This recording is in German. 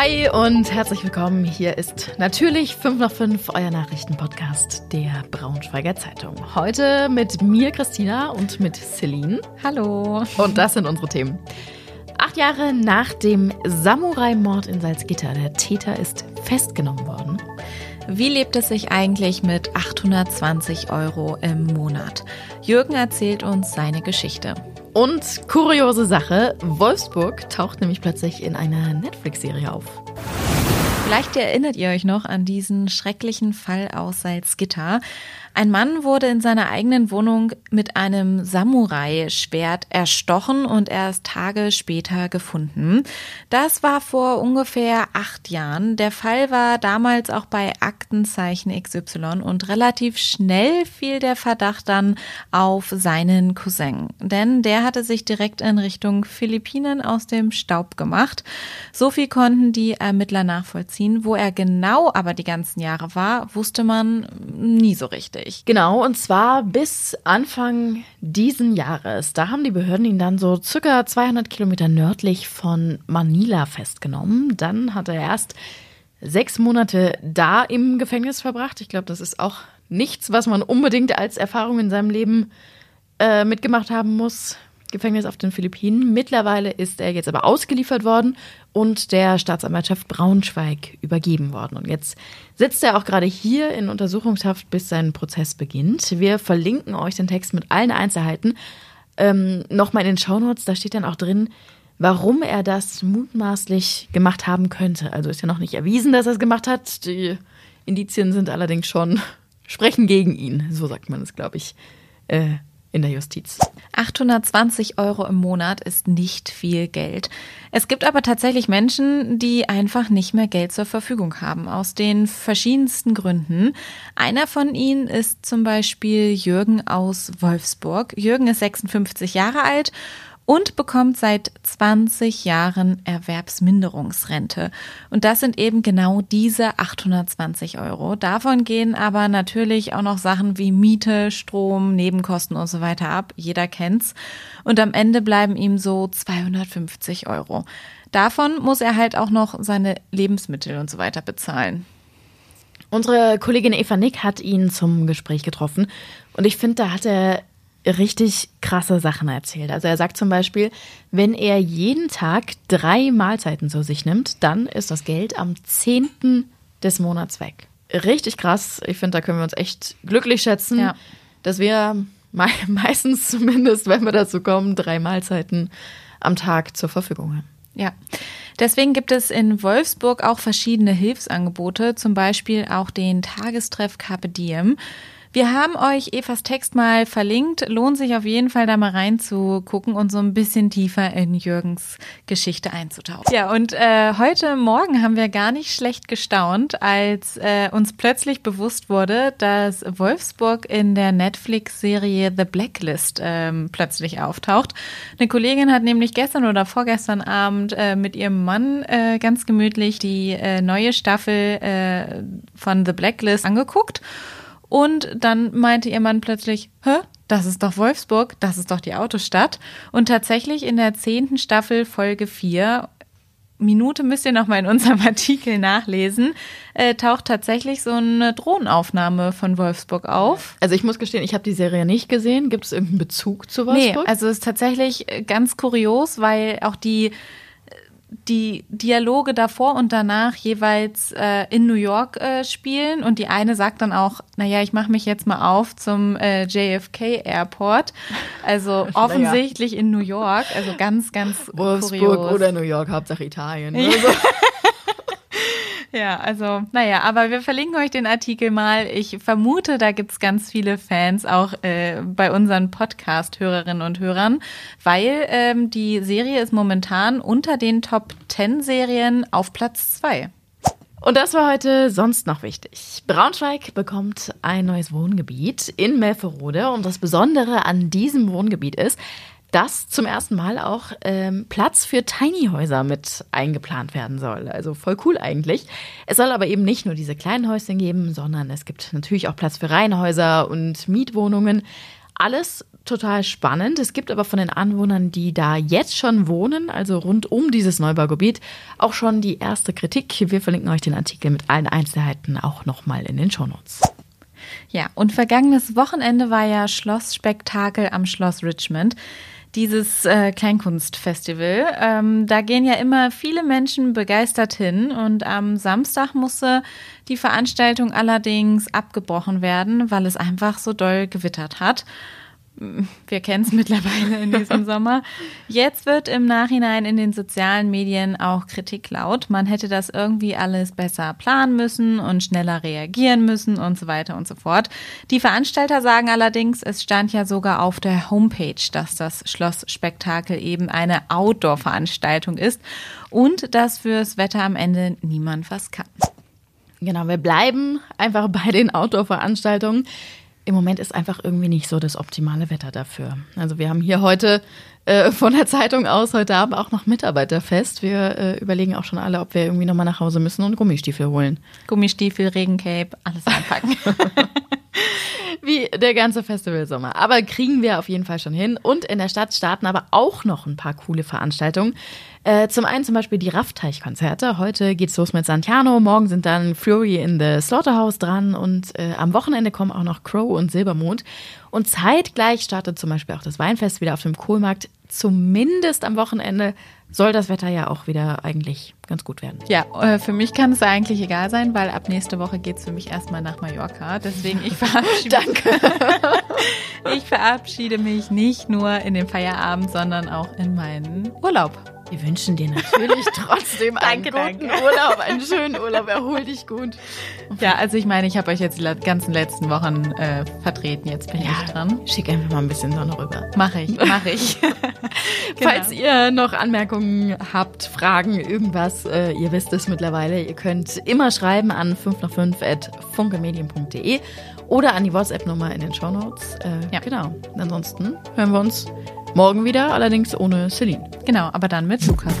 Hi und herzlich willkommen. Hier ist natürlich 5 nach 5, euer Nachrichtenpodcast der Braunschweiger Zeitung. Heute mit mir, Christina, und mit Celine. Hallo. Und das sind unsere Themen. Acht Jahre nach dem Samurai-Mord in Salzgitter. Der Täter ist festgenommen worden. Wie lebt es sich eigentlich mit 820 Euro im Monat? Jürgen erzählt uns seine Geschichte. Und kuriose Sache, Wolfsburg taucht nämlich plötzlich in einer Netflix-Serie auf. Vielleicht erinnert ihr euch noch an diesen schrecklichen Fall aus Salzgitter. Ein Mann wurde in seiner eigenen Wohnung mit einem Samurai-Schwert erstochen und erst Tage später gefunden. Das war vor ungefähr acht Jahren. Der Fall war damals auch bei Aktenzeichen XY und relativ schnell fiel der Verdacht dann auf seinen Cousin. Denn der hatte sich direkt in Richtung Philippinen aus dem Staub gemacht. So viel konnten die Ermittler nachvollziehen. Wo er genau aber die ganzen Jahre war, wusste man nie so richtig richtig. Genau, und zwar bis Anfang diesen Jahres. Da haben die Behörden ihn dann so circa 200 Kilometer nördlich von Manila festgenommen. Dann hat er erst sechs Monate da im Gefängnis verbracht. Ich glaube, das ist auch nichts, was man unbedingt als Erfahrung in seinem Leben äh, mitgemacht haben muss. Gefängnis auf den Philippinen. Mittlerweile ist er jetzt aber ausgeliefert worden und der Staatsanwaltschaft Braunschweig übergeben worden. Und jetzt sitzt er auch gerade hier in Untersuchungshaft, bis sein Prozess beginnt. Wir verlinken euch den Text mit allen Einzelheiten ähm, nochmal in den Shownotes. Da steht dann auch drin, warum er das mutmaßlich gemacht haben könnte. Also ist ja noch nicht erwiesen, dass er es gemacht hat. Die Indizien sind allerdings schon, sprechen gegen ihn. So sagt man es, glaube ich. Äh, in der Justiz. 820 Euro im Monat ist nicht viel Geld. Es gibt aber tatsächlich Menschen, die einfach nicht mehr Geld zur Verfügung haben, aus den verschiedensten Gründen. Einer von ihnen ist zum Beispiel Jürgen aus Wolfsburg. Jürgen ist 56 Jahre alt und bekommt seit 20 Jahren Erwerbsminderungsrente. Und das sind eben genau diese 820 Euro. Davon gehen aber natürlich auch noch Sachen wie Miete, Strom, Nebenkosten und so weiter ab. Jeder kennt's. Und am Ende bleiben ihm so 250 Euro. Davon muss er halt auch noch seine Lebensmittel und so weiter bezahlen. Unsere Kollegin Eva Nick hat ihn zum Gespräch getroffen und ich finde, da hat er richtig krasse Sachen erzählt. Also er sagt zum Beispiel, wenn er jeden Tag drei Mahlzeiten zu sich nimmt, dann ist das Geld am 10. des Monats weg. Richtig krass. Ich finde, da können wir uns echt glücklich schätzen, ja. dass wir meistens zumindest, wenn wir dazu kommen, drei Mahlzeiten am Tag zur Verfügung haben. Ja. Deswegen gibt es in Wolfsburg auch verschiedene Hilfsangebote, zum Beispiel auch den Tagestreff Carpe Diem. Wir haben euch Evas Text mal verlinkt. Lohnt sich auf jeden Fall da mal reinzugucken und so ein bisschen tiefer in Jürgens Geschichte einzutauchen. Ja, und äh, heute Morgen haben wir gar nicht schlecht gestaunt, als äh, uns plötzlich bewusst wurde, dass Wolfsburg in der Netflix-Serie The Blacklist ähm, plötzlich auftaucht. Eine Kollegin hat nämlich gestern oder vorgestern Abend äh, mit ihrem Mann äh, ganz gemütlich die äh, neue Staffel äh, von The Blacklist angeguckt. Und dann meinte ihr Mann plötzlich, hä? Das ist doch Wolfsburg, das ist doch die Autostadt. Und tatsächlich in der zehnten Staffel Folge 4, Minute müsst ihr nochmal in unserem Artikel nachlesen, äh, taucht tatsächlich so eine Drohnenaufnahme von Wolfsburg auf. Also ich muss gestehen, ich habe die Serie nicht gesehen. Gibt es irgendeinen Bezug zu Wolfsburg? Nee, also es ist tatsächlich ganz kurios, weil auch die die Dialoge davor und danach jeweils äh, in New York äh, spielen und die eine sagt dann auch, naja, ich mache mich jetzt mal auf zum äh, JFK Airport, also offensichtlich in New York, also ganz, ganz Wolfsburg kurios. oder New York, Hauptsache Italien. Ja. Also. Ja, also, naja, aber wir verlinken euch den Artikel mal. Ich vermute, da gibt's ganz viele Fans auch äh, bei unseren Podcast-Hörerinnen und Hörern, weil ähm, die Serie ist momentan unter den Top 10 Serien auf Platz 2. Und das war heute sonst noch wichtig. Braunschweig bekommt ein neues Wohngebiet in Melferode. Und das Besondere an diesem Wohngebiet ist, dass zum ersten Mal auch ähm, Platz für Tiny-Häuser mit eingeplant werden soll. Also voll cool eigentlich. Es soll aber eben nicht nur diese kleinen Häuschen geben, sondern es gibt natürlich auch Platz für Reihenhäuser und Mietwohnungen. Alles total spannend. Es gibt aber von den Anwohnern, die da jetzt schon wohnen, also rund um dieses Neubaugebiet, auch schon die erste Kritik. Wir verlinken euch den Artikel mit allen Einzelheiten auch nochmal in den Shownotes. Ja, und vergangenes Wochenende war ja Schlossspektakel am Schloss Richmond dieses äh, Kleinkunstfestival. Ähm, da gehen ja immer viele Menschen begeistert hin und am Samstag musste die Veranstaltung allerdings abgebrochen werden, weil es einfach so doll gewittert hat wir kennen es mittlerweile in diesem Sommer. Jetzt wird im Nachhinein in den sozialen Medien auch Kritik laut. Man hätte das irgendwie alles besser planen müssen und schneller reagieren müssen und so weiter und so fort. Die Veranstalter sagen allerdings, es stand ja sogar auf der Homepage, dass das Schlossspektakel eben eine Outdoor-Veranstaltung ist und dass fürs Wetter am Ende niemand was kann. Genau, wir bleiben einfach bei den Outdoor-Veranstaltungen im Moment ist einfach irgendwie nicht so das optimale Wetter dafür. Also wir haben hier heute äh, von der Zeitung aus heute Abend auch noch Mitarbeiterfest. Wir äh, überlegen auch schon alle, ob wir irgendwie nochmal nach Hause müssen und Gummistiefel holen. Gummistiefel, Regencape, alles einpacken. Wie der ganze Festivalsommer. Aber kriegen wir auf jeden Fall schon hin. Und in der Stadt starten aber auch noch ein paar coole Veranstaltungen. Äh, zum einen zum Beispiel die Raffteich-Konzerte. Heute geht's los mit Santiano, morgen sind dann Fury in the Slaughterhouse dran und äh, am Wochenende kommen auch noch Crow und Silbermond. Und zeitgleich startet zum Beispiel auch das Weinfest wieder auf dem Kohlmarkt. Zumindest am Wochenende soll das Wetter ja auch wieder eigentlich ganz gut werden. Ja, äh, für mich kann es eigentlich egal sein, weil ab nächste Woche geht es für mich erstmal nach Mallorca. Deswegen ich verabschiede, Danke. ich verabschiede mich nicht nur in den Feierabend, sondern auch in meinen Urlaub. Wir wünschen dir natürlich trotzdem einen guten danke. Urlaub, einen schönen Urlaub. Erhol dich gut. Ja, also ich meine, ich habe euch jetzt die ganzen letzten Wochen äh, vertreten. Jetzt bin ja, ich dran. Schick einfach mal ein bisschen Sonne rüber. Mache ich, mache ich. genau. Falls ihr noch Anmerkungen habt, Fragen, irgendwas, äh, ihr wisst es mittlerweile. Ihr könnt immer schreiben an 5 nach 5 at funkemedien.de oder an die WhatsApp-Nummer in den Shownotes. Äh, ja. Genau. Ansonsten hören wir uns Morgen wieder, allerdings ohne Celine. Genau, aber dann mit Lukas.